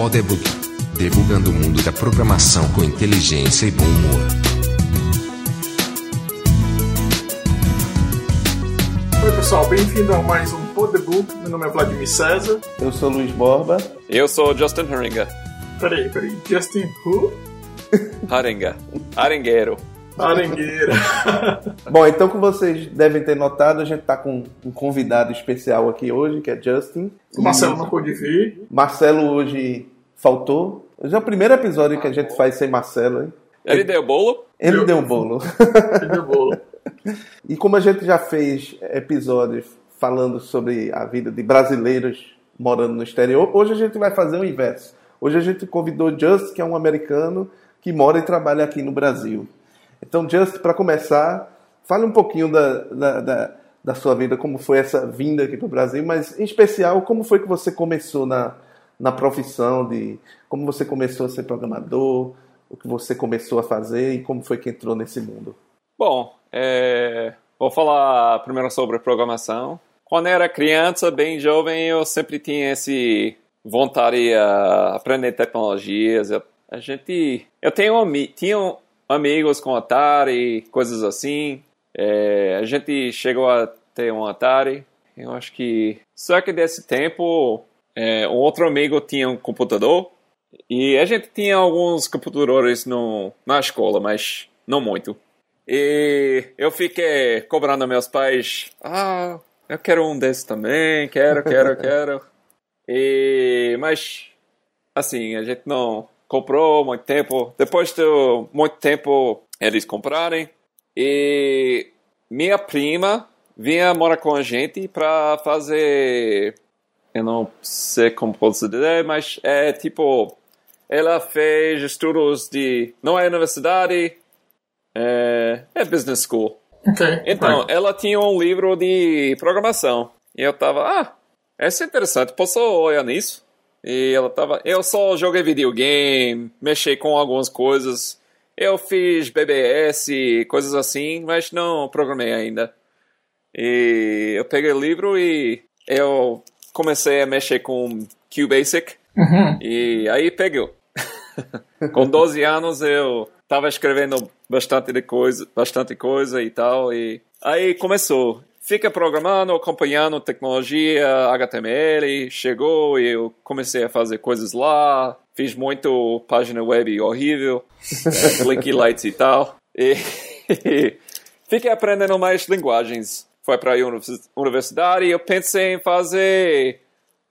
Podebug. Debugando o mundo da programação com inteligência e bom humor. Oi pessoal, bem-vindo a mais um Podebook. Meu nome é Vladimir César. Eu sou Luiz Borba. Eu sou Justin Haringa. Peraí, peraí. Justin who? Haringa. Arengueiro. Arengueira. Bom, então como vocês devem ter notado, a gente tá com um convidado especial aqui hoje, que é Justin. O Marcelo não pôde vir. Marcelo hoje faltou. Hoje é o primeiro episódio que a gente faz sem Marcelo, hein? Ele deu bolo? Ele Eu- deu bolo. Ele deu bolo. E como a gente já fez episódios falando sobre a vida de brasileiros morando no exterior, hoje a gente vai fazer o inverso. Hoje a gente convidou Just, que é um americano que mora e trabalha aqui no Brasil. Então, Just, para começar, fale um pouquinho da, da, da, da sua vida, como foi essa vinda aqui para o Brasil, mas em especial, como foi que você começou na, na profissão de. Como você começou a ser programador, o que você começou a fazer e como foi que entrou nesse mundo. Bom, é, vou falar primeiro sobre programação. Quando era criança, bem jovem, eu sempre tinha esse vontade de aprender tecnologias. A gente, eu tenho ami, tinha amigos com Atari, coisas assim. É, a gente chegou a ter um Atari. Eu acho que só que desse tempo, é, um outro amigo tinha um computador e a gente tinha alguns computadores no, na escola, mas não muito. E eu fiquei cobrando meus pais, ah, eu quero um desses também, quero, quero, quero. E, mas, assim, a gente não comprou muito tempo. Depois de muito tempo eles comprarem. E minha prima vinha morar com a gente para fazer. Eu não sei como posso dizer, mas é tipo. Ela fez estudos de. Não é universidade, é, é business school. Ok. Então, ela tinha um livro de programação. E eu tava, ah, essa é interessante, posso olhar nisso? E ela tava, eu só joguei videogame, mexi com algumas coisas. Eu fiz BBS, coisas assim, mas não programei ainda. E eu peguei o livro e eu comecei a mexer com QBasic. Uhum. E aí pegou. Com 12 anos eu tava escrevendo bastante de coisa, bastante coisa e tal e aí começou. Fica programando, acompanhando tecnologia, HTML, chegou e eu comecei a fazer coisas lá, fiz muito página web horrível, Blinky Lights e tal. E fiquei aprendendo mais linguagens. Foi para a universidade e eu pensei em fazer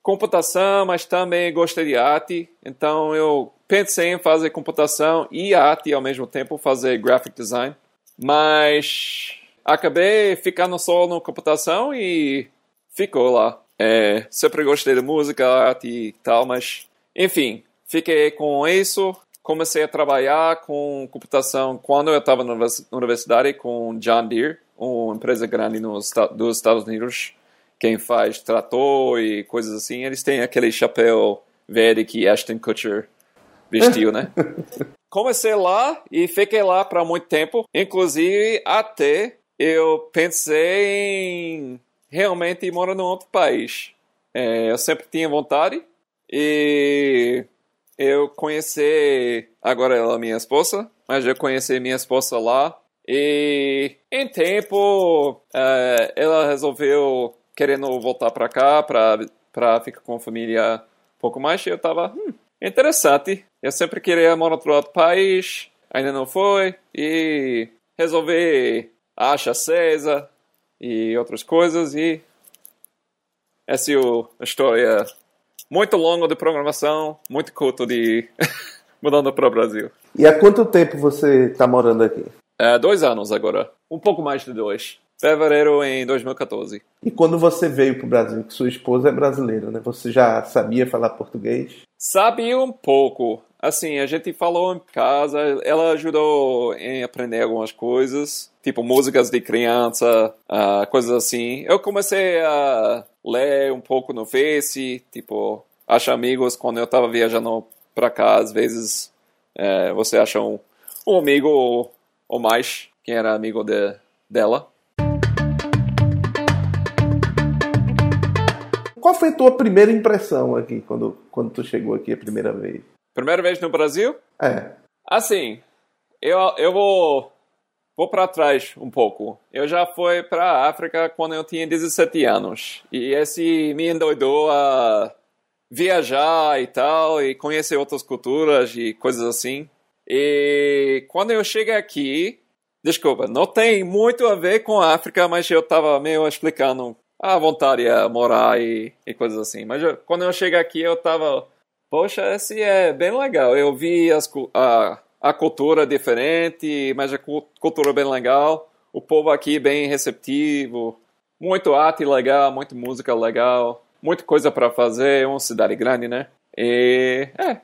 computação, mas também gostei de arte. Então eu pensei em fazer computação e arte ao mesmo tempo, fazer graphic design. Mas acabei ficando só no computação e ficou lá. É, sempre gostei de música, arte e tal, mas enfim, fiquei com isso. Comecei a trabalhar com computação quando eu estava na univers- universidade com John Deere, uma empresa grande nos dos Estados Unidos quem faz trator e coisas assim, eles têm aquele chapéu verde que Ashton Kutcher vestiu, né? Comecei lá e fiquei lá para muito tempo, inclusive até eu pensei em realmente morar num outro país. É, eu sempre tinha vontade e eu conheci agora ela é minha esposa, mas eu conheci minha esposa lá e em tempo eh, ela resolveu querendo voltar para cá para para ficar com a família um pouco mais e eu tava hum, interessante. Eu sempre queria morar em outro país, ainda não foi e resolvi achar César e outras coisas e essa é a história muito longa de programação, muito curto de mudando para o Brasil. E há quanto tempo você está morando aqui? É, dois anos agora. Um pouco mais de dois. Fevereiro em 2014. E quando você veio para o Brasil, que sua esposa é brasileira, né? Você já sabia falar português? Sabia um pouco. Assim, a gente falou em casa, ela ajudou em aprender algumas coisas, tipo músicas de criança, ah, coisas assim. Eu comecei a ler um pouco no Face, tipo, achar amigos quando eu tava viajando pra cá, às vezes eh, você acha um, um amigo ou, ou mais, quem era amigo de, dela. Qual foi a tua primeira impressão aqui, quando, quando tu chegou aqui a primeira vez? Primeira vez no Brasil? É. Assim, eu, eu vou, vou para trás um pouco. Eu já fui para a África quando eu tinha 17 anos. E esse me endoidou a viajar e tal, e conhecer outras culturas e coisas assim. E quando eu cheguei aqui, desculpa, não tem muito a ver com a África, mas eu estava meio explicando a vontade a morar e, e coisas assim. Mas eu, quando eu cheguei aqui, eu estava, poxa, esse é bem legal. Eu vi as, a, a cultura diferente, mas a cultura bem legal. O povo aqui bem receptivo, muito arte legal, muita música legal muita coisa para fazer, é uma cidade grande, né? E é,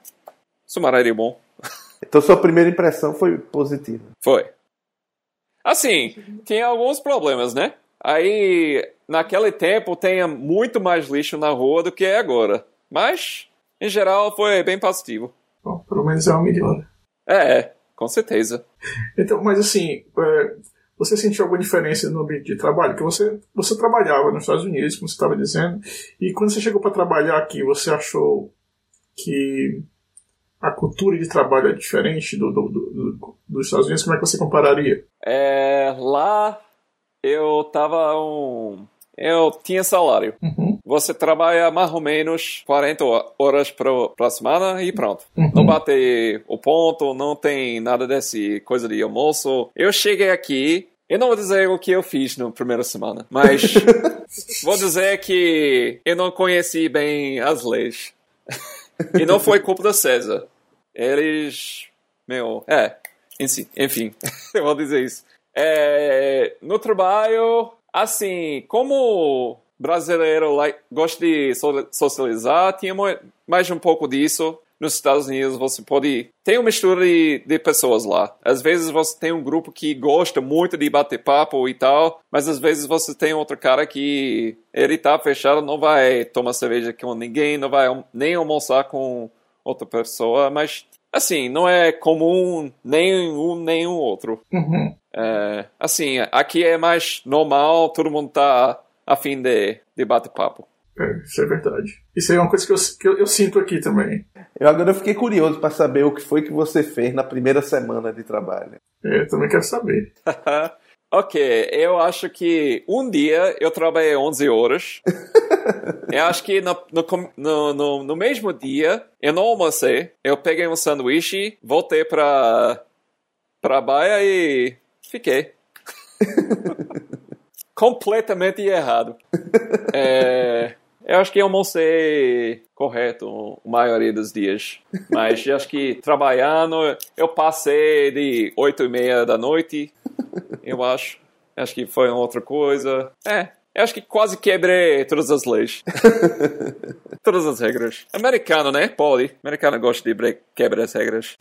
Sumaré é bom. Então sua primeira impressão foi positiva. Foi. Assim, tinha alguns problemas, né? Aí, naquele tempo, tinha muito mais lixo na rua do que é agora. Mas, em geral, foi bem positivo. Bom, pelo menos é um melhor. É, com certeza. Então, mas assim, é, você sentiu alguma diferença no ambiente de trabalho? Que você, você trabalhava nos Estados Unidos, como você estava dizendo, e quando você chegou para trabalhar aqui, você achou que a cultura de trabalho é diferente do, do, do, dos Estados Unidos? Como é que você compararia? É, lá eu tava um. Eu tinha salário. Uhum. Você trabalha mais ou menos 40 horas para semana e pronto. Uhum. Não bate o ponto, não tem nada desse coisa de almoço. Eu cheguei aqui, eu não vou dizer o que eu fiz na primeira semana, mas vou dizer que eu não conheci bem as leis. e não foi culpa da César. Eles. Meu. É. Enfim, eu vou dizer isso. É, no trabalho, assim, como brasileiro like, gosta de socializar, tinha mais um pouco disso. Nos Estados Unidos você pode. Tem uma mistura de, de pessoas lá. Às vezes você tem um grupo que gosta muito de bater papo e tal, mas às vezes você tem outro cara que ele tá fechado, não vai tomar cerveja com ninguém, não vai nem almoçar com outra pessoa, mas assim, não é comum nem um nem um outro. Uhum. É, assim, aqui é mais normal, todo mundo tá a fim de, de bater-papo. É, isso é verdade. Isso é uma coisa que eu, que eu, eu sinto aqui também. Eu agora fiquei curioso para saber o que foi que você fez na primeira semana de trabalho. É, eu também quero saber. ok, eu acho que um dia eu trabalhei 11 horas. eu acho que no, no, no, no, mesmo dia eu não almocei. Eu peguei um sanduíche, voltei para para Baia e fiquei completamente errado. é, eu acho que eu almocei correto a maioria dos dias. Mas acho que trabalhando, eu passei de 8 e meia da noite, eu acho. Acho que foi outra coisa. É, eu acho que quase quebrei todas as leis. todas as regras. Americano, né? Pode. Americano gosta de quebrar as regras.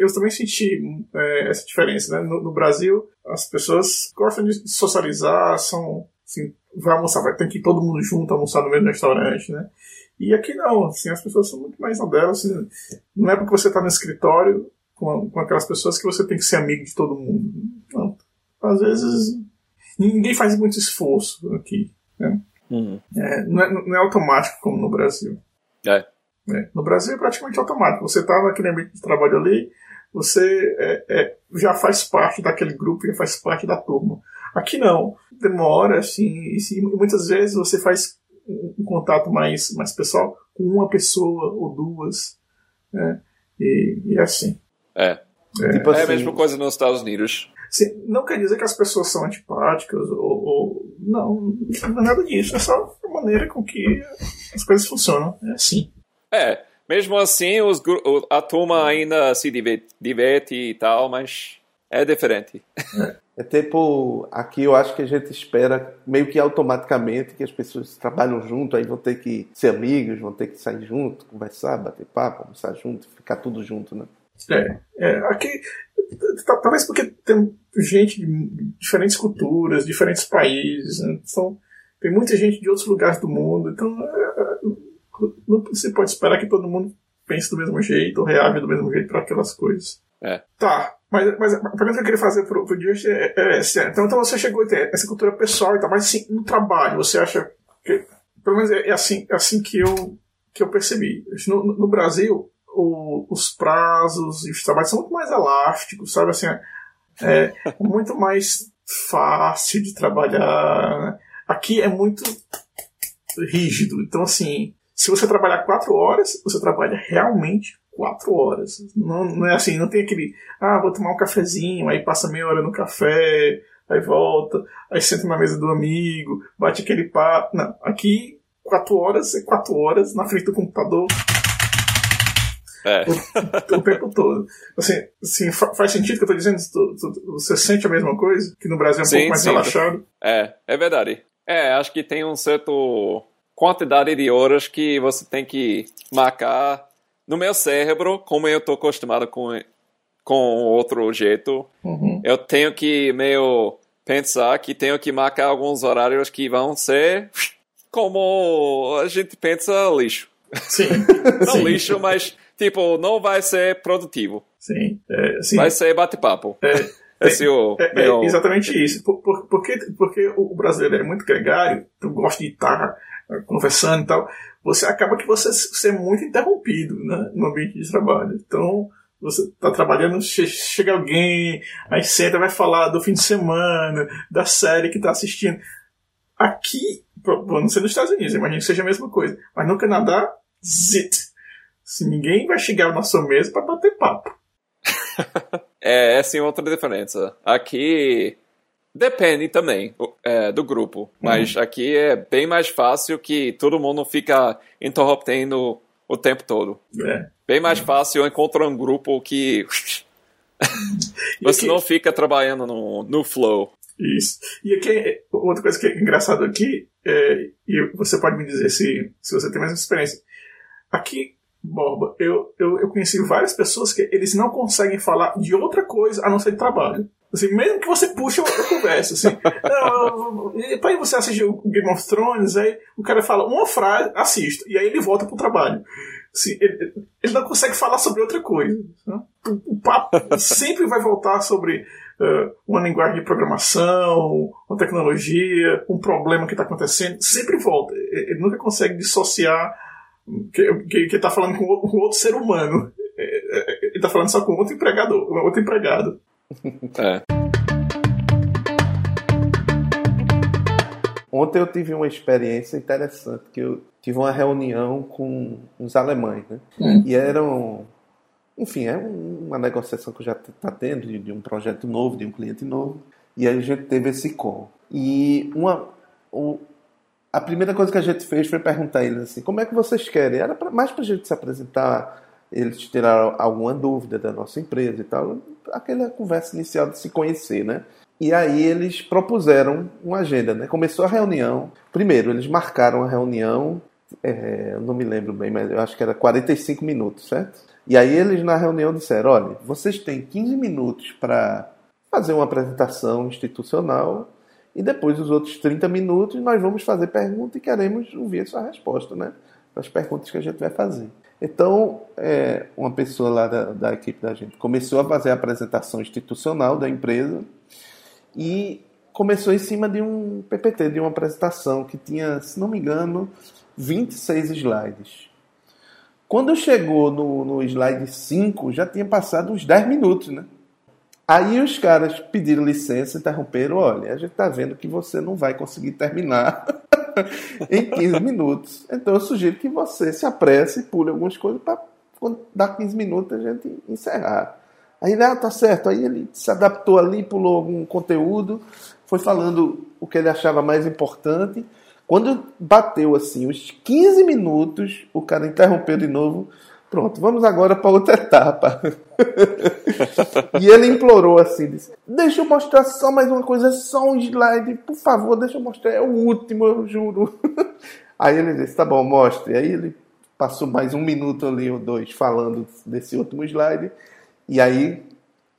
Eu também senti é, essa diferença, né? No, no, Brasil, as pessoas gostam de socializar, são, assim, vai almoçar, vai ter que ir todo mundo junto almoçar no mesmo restaurante, né? E aqui não, assim, as pessoas são muito mais na delas, assim, não é porque você está no escritório com, com aquelas pessoas que você tem que ser amigo de todo mundo. Não. Às vezes, ninguém faz muito esforço aqui, né? Uhum. É, não, é, não é automático como no Brasil. É. É, no Brasil é praticamente automático. Você está naquele ambiente de trabalho ali, você é, é, já faz parte daquele grupo, já faz parte da turma. Aqui não, demora, assim, e muitas vezes você faz um contato mais, mais pessoal com uma pessoa ou duas, né? e, e é assim. É. É, tipo assim, é a mesma coisa nos Estados Unidos. Sim, não quer dizer que as pessoas são antipáticas ou, ou, não, não é nada disso. É só a maneira com que as coisas funcionam. É assim. É, mesmo assim, os, a turma ainda se diverte e tal, mas é diferente. É tipo, aqui eu acho que a gente espera meio que automaticamente que as pessoas trabalham junto, aí vão ter que ser amigos, vão ter que sair junto, conversar, bater papo, almoçar junto, ficar tudo junto, né? É, é aqui talvez porque tem gente de diferentes culturas, diferentes países, né? então, tem muita gente de outros lugares do mundo, então não se pode esperar que todo mundo pense do mesmo jeito ou reage do mesmo jeito para aquelas coisas. É. Tá. Mas, mas a pergunta que eu queria fazer pro, pro Just é, é essa. Então, então você chegou a ter essa cultura pessoal e tal, mas assim, no trabalho, você acha que. Pelo menos é, é assim, é assim que eu, que eu percebi. No, no Brasil, o, os prazos e os trabalhos são muito mais elásticos, sabe? Assim, é, é muito mais fácil de trabalhar. Né? Aqui é muito rígido. Então, assim, se você trabalhar quatro horas, você trabalha realmente quatro horas. Não, não é assim, não tem aquele, ah, vou tomar um cafezinho, aí passa meia hora no café, aí volta, aí senta na mesa do amigo, bate aquele papo. Não, aqui quatro horas é quatro horas na frente do computador. É. O, o, tempo todo. Assim, assim, faz sentido o que eu estou dizendo? Tu, tu, você sente a mesma coisa? Que no Brasil é um sim, pouco mais sim. relaxado? É, é verdade. É, acho que tem um certo quantidade de horas que você tem que marcar no meu cérebro, como eu estou acostumado com, com outro jeito, uhum. eu tenho que meio pensar que tenho que marcar alguns horários que vão ser como a gente pensa lixo. Sim. não sim. lixo, mas tipo, não vai ser produtivo. Sim. É, sim. Vai ser bate-papo. É, É, o, é, meu... é, exatamente isso. Por, por, porque, porque o brasileiro é muito gregário, tu gosta de estar conversando e tal você acaba que você, você é muito interrompido né, no ambiente de trabalho. Então, você está trabalhando, chega alguém, aí senta, vai falar do fim de semana, da série que está assistindo. Aqui, não sei nos Estados Unidos, imagino que seja a mesma coisa, mas no Canadá, zit. Se ninguém vai chegar na sua mesa para bater papo. é, essa é outra diferença. Aqui Depende também é, do grupo, mas uhum. aqui é bem mais fácil que todo mundo fica interrompendo o tempo todo. É. Bem mais fácil encontrar um grupo que você não fica trabalhando no, no flow. Isso. E aqui, outra coisa que é engraçado aqui, é, e você pode me dizer se, se você tem mais experiência. Aqui, Borba, eu, eu, eu conheci várias pessoas que eles não conseguem falar de outra coisa a não ser de trabalho. Assim, mesmo que você puxe a conversa, assim. aí você assistir o Game of Thrones, aí o cara fala uma frase, assisto, e aí ele volta pro trabalho. Assim, ele, ele não consegue falar sobre outra coisa. Né? O, o, papo sempre vai voltar sobre uh, uma linguagem de programação, uma tecnologia, um problema que está acontecendo, sempre volta. Ele, ele nunca consegue dissociar que, que, está falando com, com outro ser humano. Ele está falando só com outro empregador, outro empregado. É. Ontem eu tive uma experiência interessante, que eu tive uma reunião com uns alemães, né? Hum. E eram, enfim, é uma negociação que eu já está tendo de, de, um projeto novo, de um cliente novo. E aí a gente teve esse call. E uma, o, a primeira coisa que a gente fez foi perguntar a eles assim, como é que vocês querem? Era pra, mais para a gente se apresentar, eles tiraram alguma dúvida da nossa empresa e tal, aquela conversa inicial de se conhecer, né? E aí eles propuseram uma agenda, né? Começou a reunião. Primeiro, eles marcaram a reunião, é, eu não me lembro bem, mas eu acho que era 45 minutos, certo? E aí eles na reunião disseram, olha, vocês têm 15 minutos para fazer uma apresentação institucional e depois os outros 30 minutos nós vamos fazer pergunta e queremos ouvir a sua resposta, né? Para as perguntas que a gente vai fazer. Então, é, uma pessoa lá da, da, equipe da gente começou a fazer a apresentação institucional da empresa e começou em cima de um PPT, de uma apresentação que tinha, se não me engano, 26 slides. Quando chegou no, no slide 5, já tinha passado uns 10 minutos, né? Aí os caras pediram licença, interromperam, olha, a gente está vendo que você não vai conseguir terminar em 15 minutos. Então eu sugiro que você se apresse e pule algumas coisas para quando dar 15 minutos a gente encerrar. Aí ele, ah, tá certo. Aí ele se adaptou ali, pulou algum conteúdo, foi falando o que ele achava mais importante. Quando bateu assim os 15 minutos, o cara interrompeu de novo. Pronto, vamos agora para outra etapa. e ele implorou assim: disse, Deixa eu mostrar só mais uma coisa, só um slide, por favor, deixa eu mostrar, é o último, eu juro. Aí ele disse: Tá bom, mostre. Aí ele passou mais um minuto ali ou dois falando desse último slide. E aí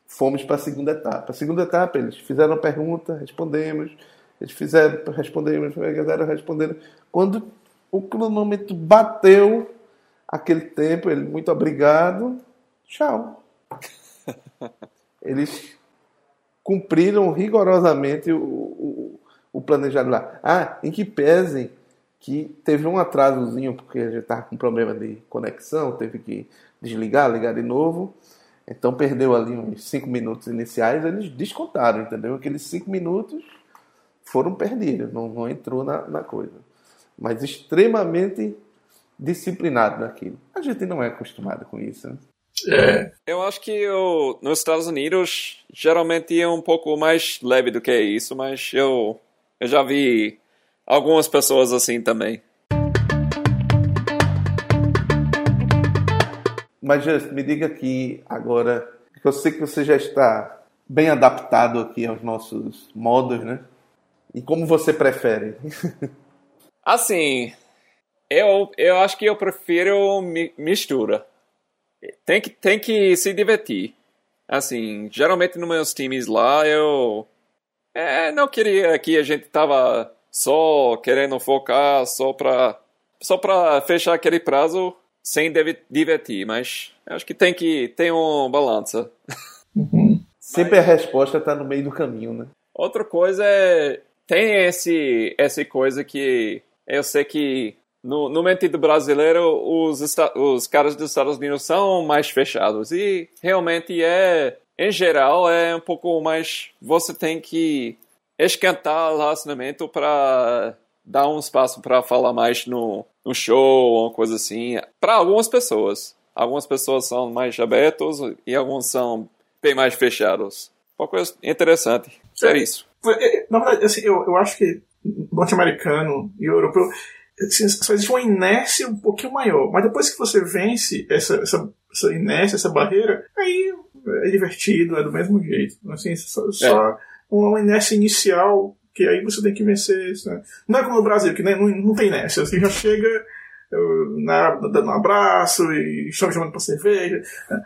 fomos para a segunda etapa. A segunda etapa, eles fizeram a pergunta, respondemos. Eles fizeram, respondemos, fizeram, responderam. Quando o cronômetro bateu, aquele tempo, ele, muito obrigado, tchau. eles cumpriram rigorosamente o, o, o planejado lá. Ah, em que pese que teve um atrasozinho, porque a gente estava com problema de conexão, teve que desligar, ligar de novo. Então perdeu ali uns 5 minutos iniciais, eles descontaram, entendeu? Aqueles 5 minutos foram perdidos, não, não entrou na, na coisa. Mas extremamente disciplinado naquilo. A gente não é acostumado com isso. Né? É. Eu acho que eu, nos Estados Unidos geralmente é um pouco mais leve do que isso, mas eu, eu já vi algumas pessoas assim também. Mas Just, me diga aqui agora, que eu sei que você já está bem adaptado aqui aos nossos modos, né? E como você prefere? Assim, eu, eu acho que eu prefiro mi mistura. Tem que, tem que se divertir. Assim, geralmente nos meus times lá eu é, não queria que a gente tava só querendo focar só para só para fechar aquele prazo sem divertir, mas acho que tem que ter um balança. Uhum. Sempre mas... a resposta está no meio do caminho, né? Outra coisa é tem esse essa coisa que eu sei que no, no sentido brasileiro os, os caras dos Estados Unidos são mais fechados e realmente é em geral é um pouco mais você tem que esquentar o relacionamento para dar um espaço para falar mais no, no show, uma coisa assim. Para algumas pessoas. Algumas pessoas são mais abertos e alguns são bem mais fechados. Uma coisa interessante. É, é isso. Na verdade, assim, eu, eu acho que norte-americano e europeu assim, só existe uma inércia um pouquinho maior. Mas depois que você vence essa, essa, essa inércia, essa barreira, aí é divertido, é do mesmo jeito. Assim, só, é. só uma inércia inicial que aí você tem que vencer isso. Né? Não é como no Brasil, que né, não, não tem inércia. Você já chega na, dando um abraço e chamando para cerveja. Né?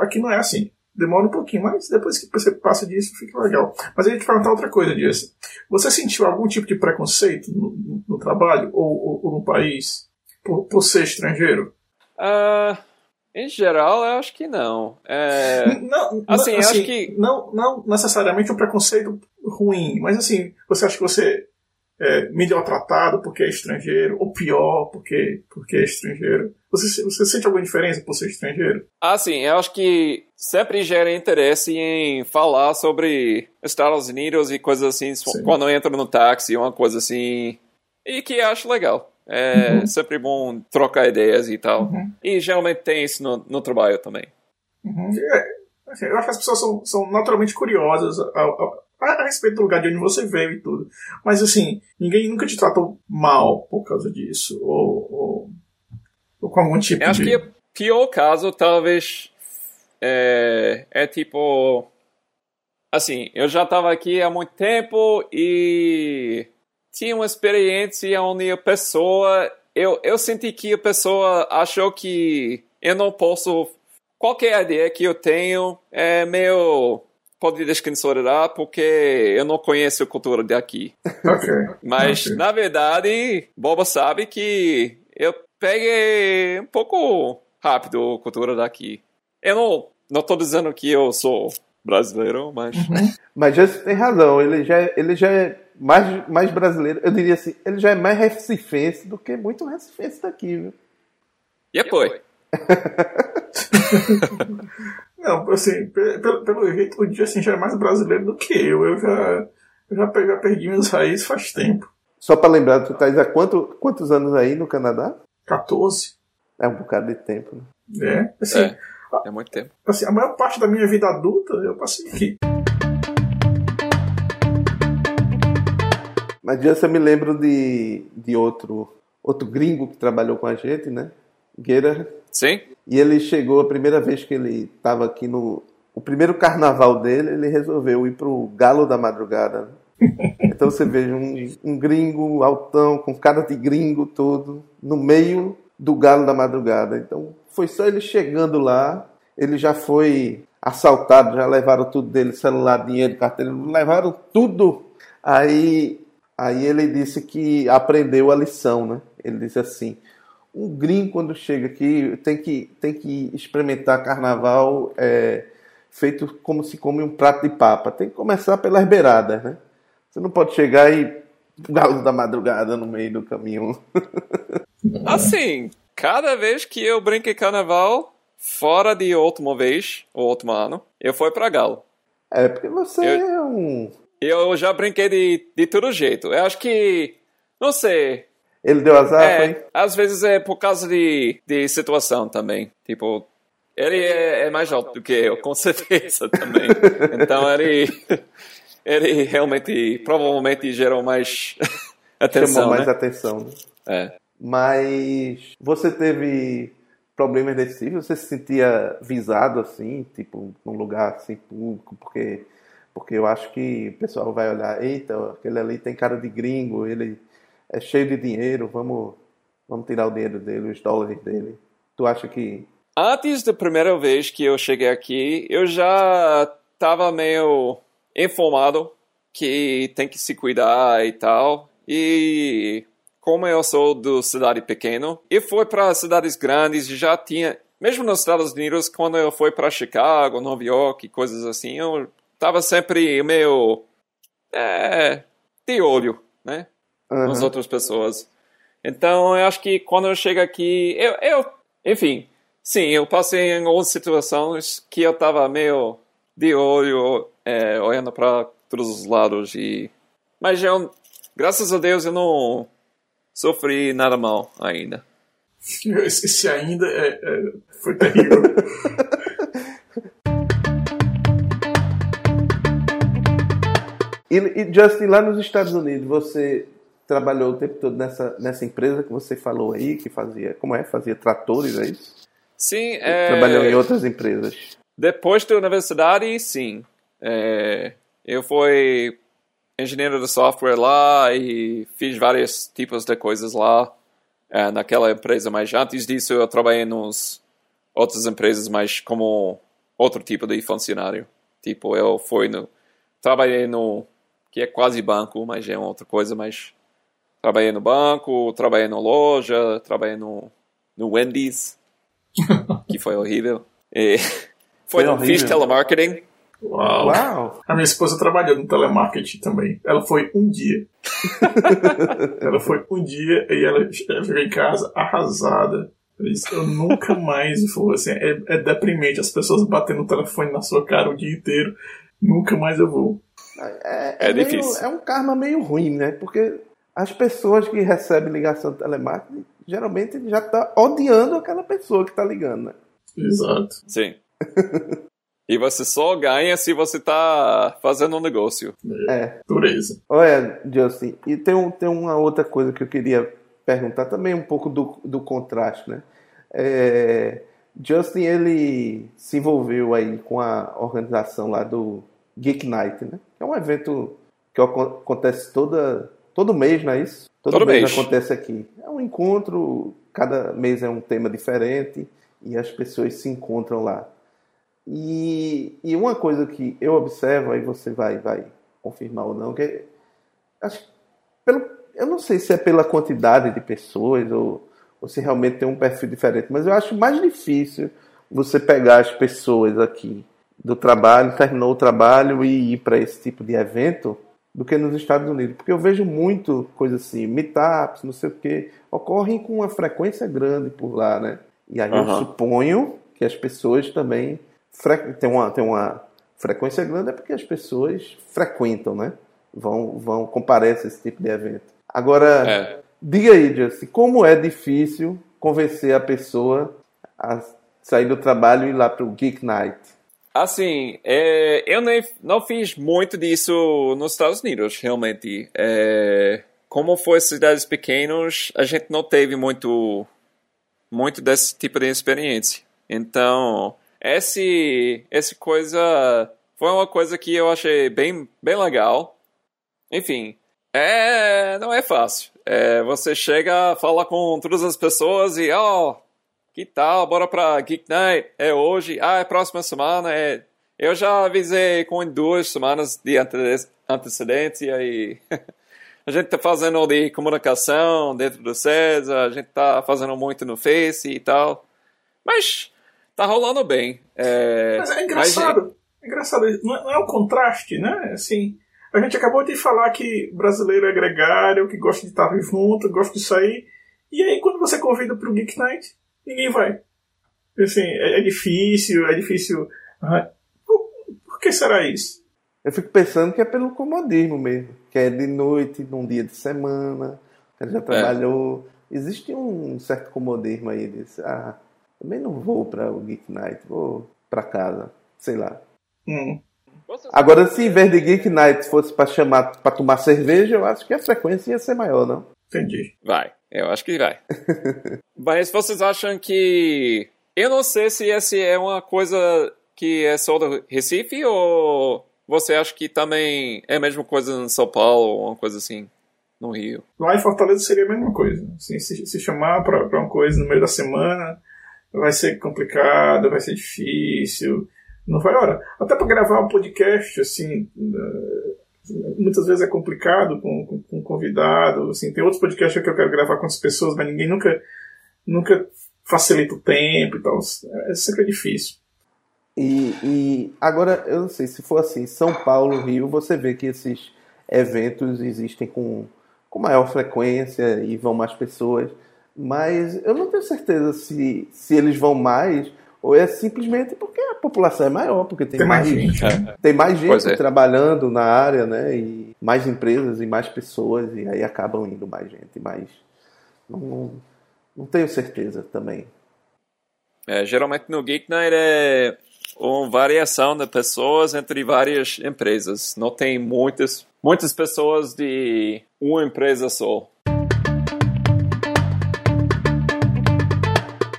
Aqui não é assim. Demora um pouquinho, mas depois que você passa disso, fica legal. Mas a gente perguntar outra coisa disso. Você sentiu algum tipo de preconceito no, no trabalho ou, ou, ou, no país por, por ser estrangeiro? Uh, em geral, eu acho que não. É... Não, assim, não, assim, acho que... não, não necessariamente um preconceito ruim, mas assim, você acha que você é melhor tratado porque é estrangeiro, ou pior porque, porque é estrangeiro? Você, você sente alguma diferença por ser estrangeiro? Ah, sim, eu acho que sempre gera interesse em falar sobre Estados Unidos e coisas assim, sim. quando entra no táxi, uma coisa assim, e que acho legal. É uhum. sempre bom trocar ideias e tal. Uhum. E geralmente tem isso no, no trabalho também. Uhum. É, assim, eu acho que as pessoas são, são naturalmente curiosas a, a, a, respeito do lugar de onde você veio e tudo. Mas assim, ninguém nunca te tratou mal por causa disso. Ou, ou, ou com algum tipo eu acho de. Acho que o pior caso talvez é, é tipo. Assim, eu já estava aqui há muito tempo e tinha uma experiência onde a pessoa. Eu, eu senti que a pessoa achou que eu não posso. Qualquer ideia que eu tenho é meio pode desconsiderar porque eu não conheço a cultura daqui. Ok. Mas, okay. na verdade, Boba sabe que eu peguei um pouco rápido a cultura daqui. Eu não, não tô dizendo que eu sou brasileiro, mas... Uhum. Mas já tem razão, ele já, é, ele já é mais, mais brasileiro, eu diria assim, ele já é mais recifense do que muito recifense daqui, viu? E foi. Não, assim, pelo, pelo jeito, o Justin já é mais brasileiro do que eu. Eu já, eu já, já perdi minhas raízes faz tempo. Só para lembrar, tu tá há quanto, quantos anos aí no Canadá? 14. É um bocado de tempo, né? É, assim, é, é muito tempo. Assim, a maior parte da minha vida adulta eu passei aqui. Mas eu me lembro de, de outro, outro gringo que trabalhou com a gente, né? Guerra. Sim. E ele chegou, a primeira vez que ele estava aqui no. O primeiro carnaval dele, ele resolveu ir pro Galo da Madrugada. Então você veja um, um gringo altão, com cara de gringo todo, no meio do Galo da Madrugada. Então foi só ele chegando lá, ele já foi assaltado, já levaram tudo dele, celular, dinheiro, carteira, levaram tudo. Aí, aí ele disse que aprendeu a lição, né? Ele disse assim: um gringo quando chega aqui tem que, tem que experimentar carnaval é, feito como se come um prato de papa. Tem que começar pelas beiradas, né? Você não pode chegar e galo da madrugada no meio do caminho. Assim, cada vez que eu brinquei carnaval, fora de última vez, ou último ano, eu fui pra galo. É, porque você Eu- é um. Eu já brinquei de, de todo jeito. Eu acho que, não sei, Ele deu azar, É, foi? às vezes é por causa de, de situação também. Tipo, ele é, é mais alto do que eu, com certeza também. Então ele, ele realmente, provavelmente gerou mais atenção, Chamou mais né? atenção. né? É. Mas você teve problemas desse tipo? Você se sentia visado assim, tipo, num lugar assim público? Porque, porque eu acho que o pessoal vai olhar, eita, aquele ali tem cara de gringo, ele é cheio de dinheiro, vamos, vamos tirar o dinheiro dele, os dólares dele. Tu acha que. Antes da primeira vez que eu cheguei aqui, eu já estava meio informado que tem que se cuidar e tal. E como eu sou do cidade pequeno e fui para cidades grandes, já tinha, mesmo nos Estados Unidos, quando eu fui para Chicago, Nova York, coisas assim, eu estava sempre meio é, de olho, né? Nas Aham. outras pessoas. Então, eu acho que quando eu chego aqui, eu, eu enfim, sim, eu passei em algumas situações que eu estava meio de olho, é, olhando para todos os lados e, mas eu, graças a Deus, eu não sofri nada mal ainda. Esse, esse ainda é, é- foi terrível. E, e Justin, lá nos Estados Unidos, você trabalhou o tempo todo nessa, nessa empresa que você falou aí, que fazia, como é? Fazia tratores, é isso? Sim, é, Trabalhou em outras empresas. Depois da universidade, sim. É, eu fui engenheiro de software lá e fiz vários tipos de coisas lá é, naquela empresa. Mas antes disso, eu trabalhei nos outras empresas, mas como outro tipo de funcionário. Tipo, eu fui no trabalhei no que é quase banco, mas é outra coisa. Mas trabalhei no banco, trabalhei na loja, trabalhei no no Wendy's, que foi horrível. E Foi foi, horrível. fiz telemarketing. Uau. Uau! A minha esposa trabalhou no telemarketing também. Ela foi um dia. ela foi um dia e ela chegou em casa arrasada. Eu disse, eu nunca mais vou. Assim, é, é deprimente as pessoas batendo o telefone na sua cara o dia inteiro. Nunca mais eu vou. É, É meio- difícil. é um karma meio ruim, né? Porque as pessoas que recebem ligação de telemarketing geralmente já tá odiando aquela pessoa que tá ligando, né? Exato. Sim. e você só ganha se você tá fazendo um negócio. É. Dureza. Olha, Justin, e tem, um, tem uma outra coisa que eu queria perguntar também um pouco do, do contraste, né? É, Justin, ele se envolveu aí com a organização lá do Geek Night, né? Que é um evento que aco- acontece toda, todo mês, não é isso? Todo mês. acontece aqui. É um encontro, cada mês é um tema diferente e as pessoas se encontram lá. E, e uma coisa que eu observo, aí você vai, vai confirmar ou não, que acho pelo, eu não sei se é pela quantidade de pessoas ou, ou se realmente tem um perfil diferente, mas eu acho mais difícil você pegar as pessoas aqui do trabalho, terminou o trabalho e ir para esse tipo de evento do que nos Estados Unidos, porque eu vejo muito coisa assim, meetups, não sei o que, ocorrem com uma frequência grande por lá, né? E aí eu Aham. suponho que as pessoas também fre... tem uma tem uma frequência grande é porque as pessoas frequentam, né? Vão vão comparecem a esse tipo de evento. Agora, É. diga aí, Justin, como é difícil convencer a pessoa a sair do trabalho e ir lá para o Geek Night? Assim, é, eu nem, não fiz muito disso nos Estados Unidos, realmente. É, como foi cidades pequenas, a gente não teve muito, muito desse tipo de experiência. Então, esse, essa coisa foi uma coisa que eu achei bem, bem legal. Enfim, é, não é fácil. É, você chega, fala com todas as pessoas e, ó, que tal? Bora pra Geek Night? É hoje? Ah, é próxima semana? É... Eu já avisei com duas semanas de ante- antecedência e a gente tá fazendo de comunicação dentro do César, a gente tá fazendo muito no Face e tal. Mas tá rolando bem. É... Mas é engraçado. É engraçado, não é, não é um contraste, né? Assim, a gente acabou de falar que brasileiro é gregário, que gosta de estar junto, gosta de sair. E aí, quando você convida para o Geek Night, ninguém vai. Assim, é, é difícil, é difícil. Por, por, que será isso? Eu fico pensando que é pelo comodismo mesmo. Que é de noite, num dia de semana, que já é. trabalhou. É. Existe um certo comodismo aí desse. Ah, também não vou para o Geek Night, vou para casa, sei lá. Hum. Agora, se em vez de Geek Night fosse para chamar para tomar cerveja, eu acho que a frequência ia ser maior, não? Entendi. Vai, eu acho que vai. Mas vocês acham que. Eu não sei se essa é uma coisa que é só do Recife ou você acha que também é a mesma coisa em São Paulo ou uma coisa assim no Rio? Lá em Fortaleza seria a mesma coisa. Assim, se, se chamar para uma coisa no meio da semana vai ser complicado, vai ser difícil. Não vai, ora, até para gravar um podcast, assim, eh, muitas vezes é complicado com, com, com convidado, assim, tem outros podcasts que eu quero gravar com as pessoas, mas ninguém nunca, nunca facilita o tempo e tal, é sempre difícil. E, e agora, eu não sei, se for assim, São Paulo, Rio, você vê que esses eventos existem com, com maior frequência e vão mais pessoas, mas eu não tenho certeza se, se eles vão mais ou é simplesmente porque a população é maior, porque tem, tem mais, mais, gente, é. tem mais gente é. trabalhando na área, né? E mais empresas e mais pessoas, e aí acabam indo mais gente, mas não, não, não tenho certeza também. É, geralmente no Geek Night é uma variação de pessoas entre várias empresas. Não tem muitas, muitas pessoas de uma empresa só.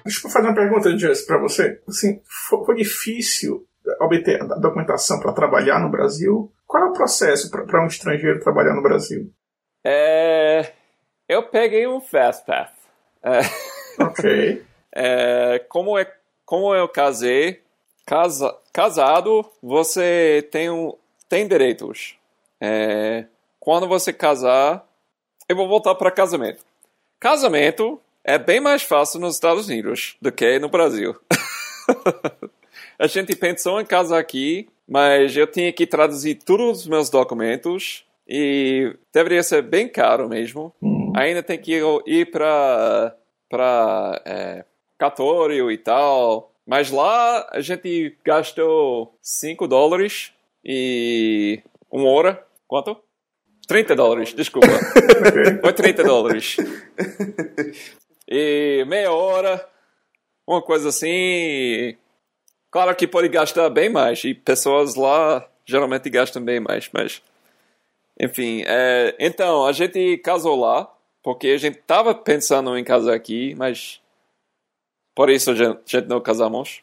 Deixa eu fazer uma pergunta, Jess, para você. Assim, foi difícil obter a documentação para trabalhar no Brasil? Qual é o processo para um estrangeiro trabalhar no Brasil? É, eu peguei um Fast Path. É, ok. É, como, é, como eu casei, casa, casado, você tem, um, tem direitos. É, quando você casar, eu vou voltar para casamento. Casamento é bem mais fácil nos Estados Unidos do que no Brasil. a gente pensou em casar aqui, mas eu tinha que traduzir todos os meus documentos e deveria ser bem caro mesmo. Uhum. Ainda tem que ir para para é, e tal. Mas lá a gente gastou 5 dólares e uma hora. Quanto? 30 dólares, desculpa. Foi 30 dólares. e meia hora, uma coisa assim. Claro que pode gastar bem mais, e pessoas lá geralmente gastam bem mais, mas. Enfim, é, então, a gente casou lá, porque a gente estava pensando em casar aqui, mas. Por isso a gente, a gente não casamos.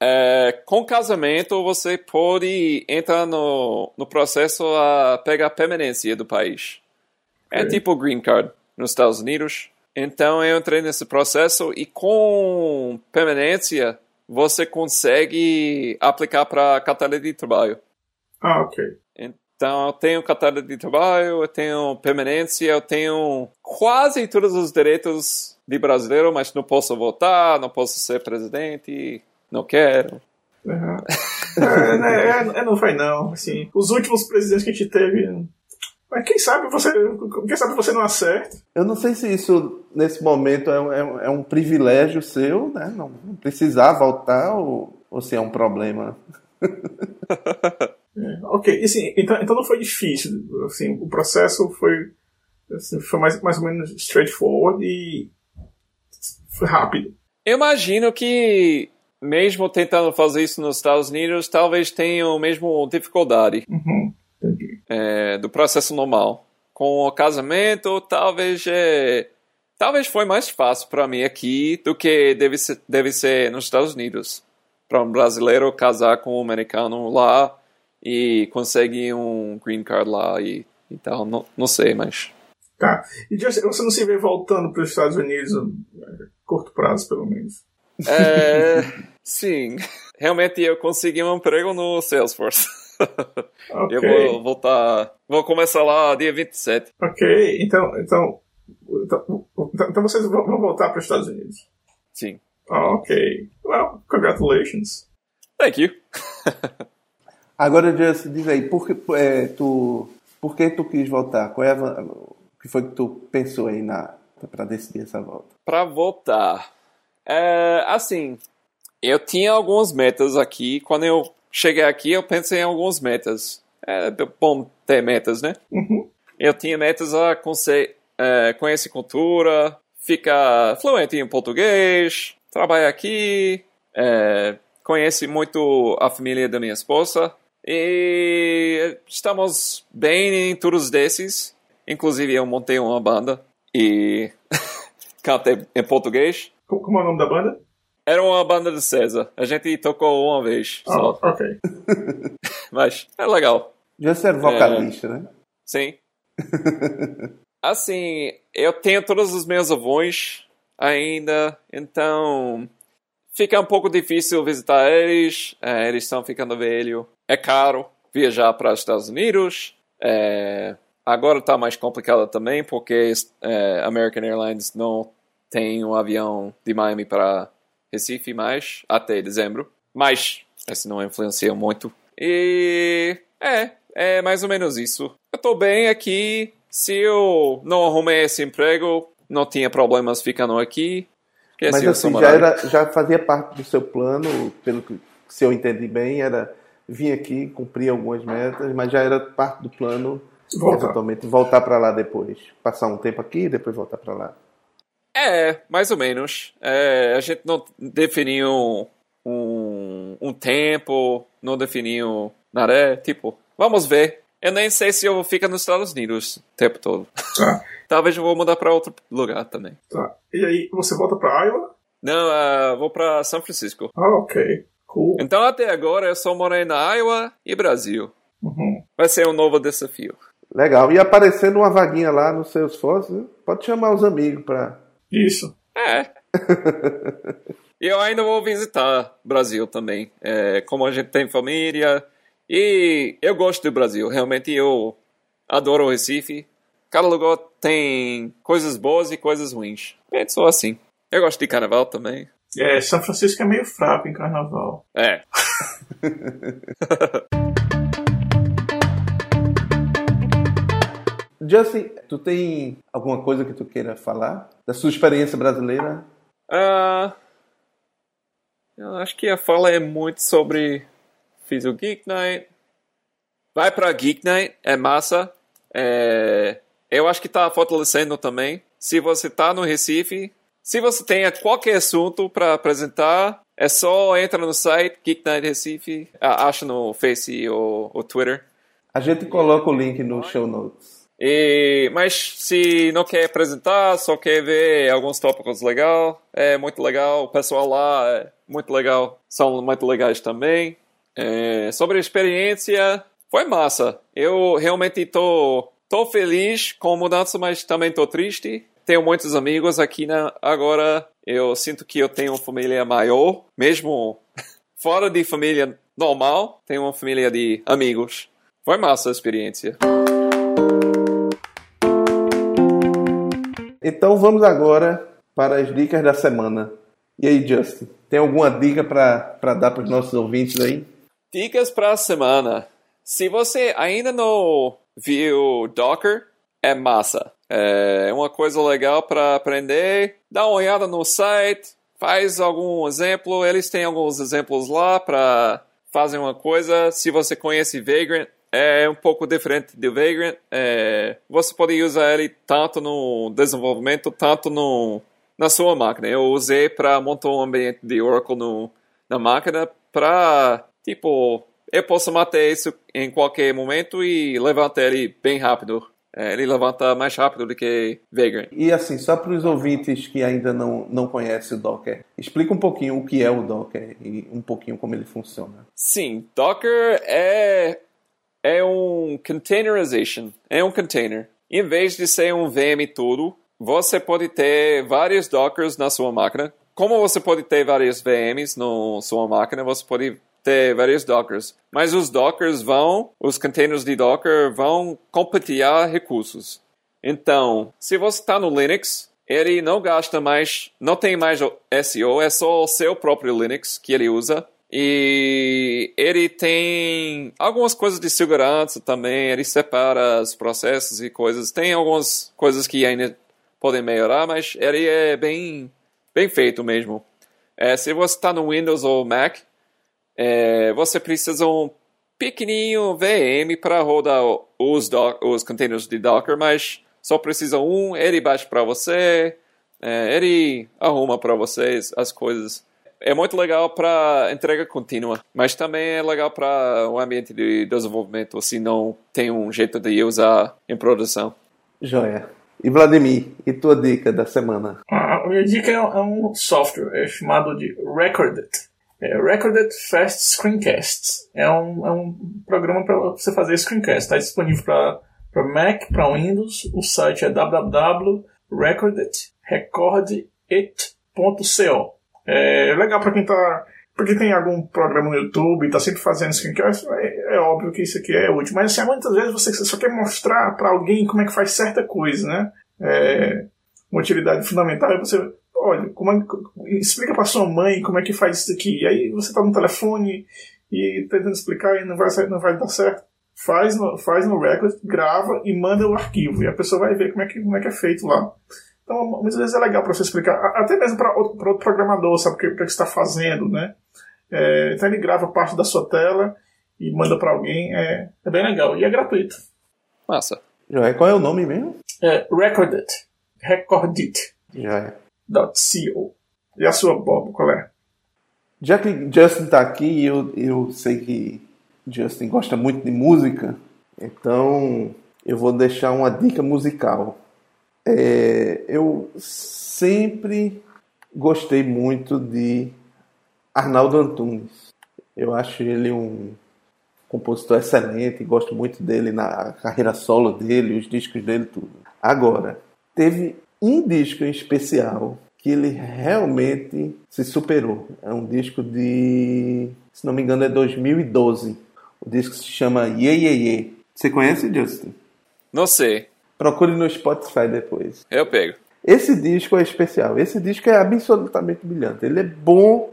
É, com casamento, você pode entrar no, no processo a pegar a permanência do país. É tipo green card nos Estados Unidos. Então eu entrei nesse processo e com permanência você consegue aplicar para carteira de trabalho. Ah, ok. Então eu tenho carteira de trabalho, eu tenho permanência, eu tenho quase todos os direitos de brasileiro, mas não posso votar, não posso ser presidente, não quero. Uhum. é, é, é, não vai não. Assim, os últimos presidentes que a gente teve mas quem sabe você, quem sabe você não acerta. Eu não sei se isso, nesse momento, é, é, é um privilégio seu, né? Não, precisar voltar ou, ou se é um problema. é, ok, assim, então, então não foi difícil. Assim, o processo foi, assim, foi mais, mais ou menos straightforward e foi rápido. Eu imagino que mesmo tentando fazer isso nos Estados Unidos, talvez tenham mesmo dificuldade. Uhum. É, do processo normal. Com o casamento, talvez é, talvez foi mais fácil para mim aqui do que deve ser, deve ser nos Estados Unidos. Para um brasileiro casar com um americano lá e conseguir um green card lá e, e tal, não, não sei, mas. Tá. E você não se vê voltando para os Estados Unidos a curto prazo, pelo menos? É, sim. Realmente eu consegui um emprego no Salesforce. Okay. Eu vou voltar. Vou começar lá dia 27. Ok, então. Então, então, então vocês vão voltar para os Estados Unidos? Sim. ok. Well, congratulations. Thank you. Agora, Just, diz aí, por que, é, tu, por que tu quis voltar? Qual é a, o que foi que tu pensou aí na para decidir essa volta? Para voltar, é, assim, eu tinha algumas metas aqui. Quando eu cheguei aqui, eu pensei em algumas metas. É bom ter metas, né? Uhum. Eu tinha metas a conhecer, é, conhecer cultura, ficar fluente em português, trabalhar aqui, é, conhece muito a família da minha esposa e estamos bem em todos desses. Inclusive eu montei uma banda e cantei em português. Como é o nome da banda? Era uma banda de César. A gente tocou uma vez só. Ah, ok. Mas é legal. Já ser vocalista, é... né? Sim. assim, eu tenho todos os meus avós ainda, então fica um pouco difícil visitar eles. É, eles estão ficando velhos. É caro viajar para os Estados Unidos. É, agora está mais complicado também porque é, American Airlines não tem um avião de Miami para Recife mais até dezembro. Mas isso não influencia muito. E é, é mais ou menos isso. Eu estou bem aqui. Se eu não arrumei esse emprego, não tinha problemas ficando aqui. Mas assim, já, era, já fazia parte do seu plano, pelo que se eu entendi bem, era vir aqui, cumprir algumas metas, mas já era parte do plano voltar. eventualmente voltar para lá depois. Passar um tempo aqui e depois voltar para lá. É, mais ou menos. É, a gente não definiu um, um tempo, não definiu nada. É, tipo, vamos ver. Eu nem sei se eu vou ficar nos Estados Unidos o tempo todo. Tá. Talvez eu vou mudar para outro lugar também. Tá. E aí, você volta para Iowa? Não, uh, vou para São Francisco. Ah, ok. Cool. Então, até agora, eu só morei na Iowa e Brasil. Uhum. Vai ser um novo desafio. Legal. E aparecendo uma vaguinha lá no seus esforço, pode chamar os amigos para isso. É. e eu ainda vou visitar Brasil também. É, como a gente tem família. E eu gosto do Brasil. Realmente eu adoro o Recife. Cada lugar tem coisas boas e coisas ruins. É só assim. Eu gosto de carnaval também. É, São Francisco é meio fraco em carnaval. É. Justin, tu tem alguma coisa que tu queira falar da sua experiência brasileira? Uh, eu acho que a fala é muito sobre. Fiz o Geek Night. Vai pra Geek Night, é massa. É, eu acho que tá fortalecendo também. Se você tá no Recife, se você tem qualquer assunto para apresentar, é só entra no site Geek Night Recife, acha no Face ou, ou Twitter. A gente coloca o link no show notes. E, mas se não quer apresentar, só quer ver alguns tópicos legal, é muito legal. O pessoal lá é muito legal, são muito legais também. É, sobre a experiência, foi massa. Eu realmente tô, tô feliz com a mudança, mas também tô triste. Tenho muitos amigos aqui né? agora. Eu sinto que eu tenho uma família maior, mesmo fora de família normal, tenho uma família de amigos. Foi massa a experiência. Então vamos agora para as dicas da semana. E aí, Justin, tem alguma dica para dar para os nossos ouvintes aí? Dicas para a semana. Se você ainda não viu Docker, é massa. É uma coisa legal para aprender. Dá uma olhada no site, faz algum exemplo. Eles têm alguns exemplos lá para fazer uma coisa. Se você conhece Vagrant, é um pouco diferente do Vagrant. É, você pode usar ele tanto no desenvolvimento, tanto no, na sua máquina. Eu usei para montar um ambiente de Oracle no, na máquina para, tipo, eu posso matar isso em qualquer momento e levantar ele bem rápido. É, ele levanta mais rápido do que Vagrant. E assim, só para os ouvintes que ainda não, não conhecem o Docker, explica um pouquinho o que é o Docker e um pouquinho como ele funciona. Sim, Docker é é um containerization, é um container. Em vez de ser um VM todo, você pode ter vários Dockers na sua máquina. Como você pode ter vários VMs na sua máquina, você pode ter vários Dockers. Mas os Dockers vão, os containers de Docker vão compartilhar recursos. Então, se você está no Linux, ele não gasta mais, não tem mais SO, é só o seu próprio Linux que ele usa. E ele tem algumas coisas de segurança também, ele separa os processos e coisas. Tem algumas coisas que ainda podem melhorar, mas ele é bem, bem feito mesmo. É, se você está no Windows ou Mac, é, você precisa um pequenininho VM para rodar os, os containers de Docker, mas só precisa um, ele baixa para você, é, ele arruma para vocês as coisas. É muito legal para entrega contínua, mas também é legal para o ambiente de desenvolvimento, se não tem um jeito de usar em produção. Joia. E Vladimir, e tua dica da semana? A minha dica é um software é chamado de Recorded. É Recorded Fast Screencasts. É um, é um programa para você fazer screencast. Está disponível para Mac, para Windows. O site é www.recordedit.co. É legal para quem tá. Porque tem algum programa no YouTube e tá sempre fazendo screencast, é, é óbvio que isso aqui é útil. Mas assim, muitas vezes você só quer mostrar para alguém como é que faz certa coisa, né? É, uma utilidade fundamental é você olha, é, explica para sua mãe como é que faz isso aqui. E aí você tá no telefone e tentando explicar e não vai, não vai dar certo. Faz no, faz no record, grava e manda o arquivo. E a pessoa vai ver como é que, como é, que é feito lá. Então, muitas vezes é legal para você explicar, até mesmo para outro, outro, programador, sabe o que, que está fazendo, né? É, então ele grava parte da sua tela e manda para alguém. É, é bem legal. E é gratuito. Massa. Joé, qual é o nome mesmo? É Recorded. Recordit. Joé. .co. E a sua, Bob, qual é? Já que Justin está aqui e eu, eu sei que Justin gosta muito de música, então eu vou deixar uma dica musical. É, eu sempre gostei muito de Arnaldo Antunes. Eu acho ele um compositor excelente, gosto muito dele na carreira solo dele, os discos dele, tudo. Agora, teve um disco em especial que ele realmente se superou. É um disco de, se não me engano, é 2012. O disco se chama Ye Ye Ye. Você conhece, Justin? Não sei. Procure no Spotify depois. Eu pego. Esse disco é especial. Esse disco é absolutamente brilhante. Ele é bom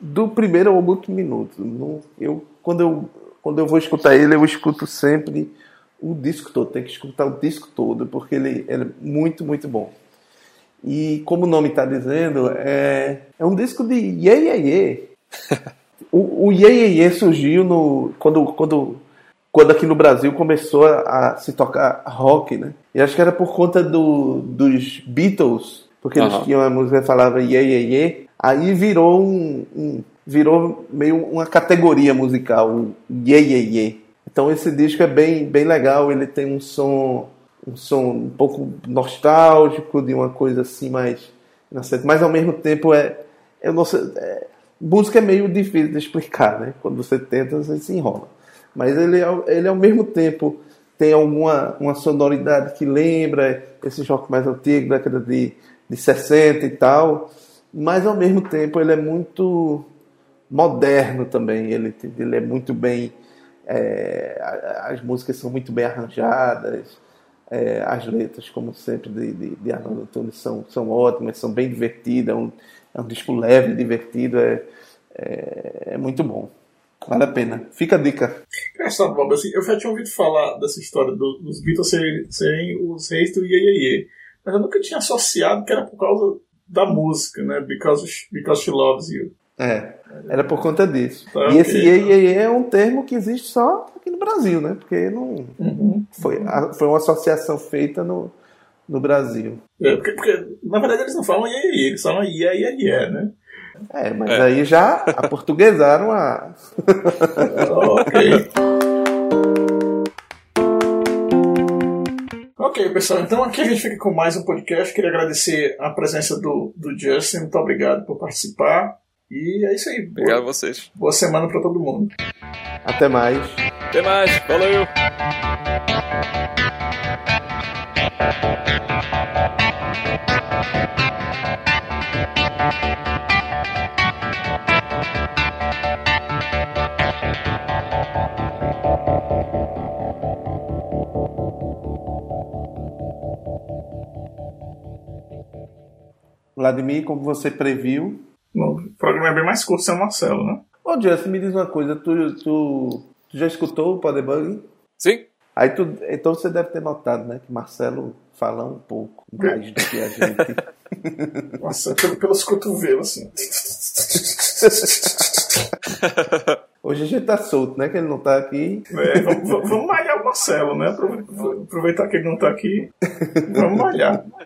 do primeiro ao último minuto. Eu, quando, eu, quando eu vou escutar ele, eu escuto sempre o disco todo, tem que escutar o disco todo, porque ele, ele é muito, muito bom. E como o nome está dizendo, é, é um disco de Ye Ye Ye. o, o Ye Ye Ye surgiu no, quando, quando, quando aqui no Brasil começou a, a, se tocar rock, né? E acho que era por conta do, dos Beatles, porque eles tinham a música que falava Ye Ye Ye. Aí virou um, um virou meio uma categoria musical, o Ye Ye Ye. Então esse disco é bem, bem legal, ele tem um som um som um pouco nostálgico, de uma coisa assim mais inocente, mas ao mesmo tempo é, é, nossa, é música é meio difícil de explicar, né? Quando você tenta, você se enrola. Mas ele, ele ao mesmo tempo. Tem alguma uma sonoridade que lembra esse rock mais antigo, década de, de 60 e tal, mas ao mesmo tempo ele é muito moderno também, ele, ele é muito bem é, as músicas são muito bem arranjadas, é, as letras, como sempre, de, de, de Arnaldo Antunes são, são ótimas, são bem divertidas, é um, é um disco leve, divertido, é, é, é, muito bom. Vale a pena. Fica a dica. Engraçado, Bob, assim, eu já tinha ouvido falar dessa história do, dos Beatles serem, serem os reis do Ye, Ye, Ye, mas eu nunca tinha associado que era por causa da música, né? Because, because She Loves You. É, era por conta disso. Tá, e esse okay. Ye, Ye, é um termo que existe só aqui no Brasil, né? Porque não uhum. foi, foi uma associação feita no, no Brasil. É, porque, porque, na verdade eles não falam Ye, Ye, eles falam Ye, Ye, Ye, né? É, mas é. aí já aportuguesaram a... ok. Ok, pessoal, então aqui a gente fica com mais um podcast. Queria agradecer a presença do, do Justin, muito obrigado por participar. E é isso aí. Obrigado boa, a vocês. Boa semana para todo mundo. Até mais. Até mais. Valeu. Vladimir, como você previu, o programa é bem mais curto sem o Marcelo, né? Ô, Justin, me diz uma coisa, tu, tu, tu já escutou o Podebug? Sim? Aí tu, então você deve ter notado, né, que Marcelo fala um pouco mais do que a gente. Nossa, pelo, pelos cotovelos, assim. Hoje a gente tá solto, né, que ele não tá aqui. É, vamos, vamos- malhar o Marcelo, né? Apro- Aproveitar que ele não tá aqui. Vamos malhar.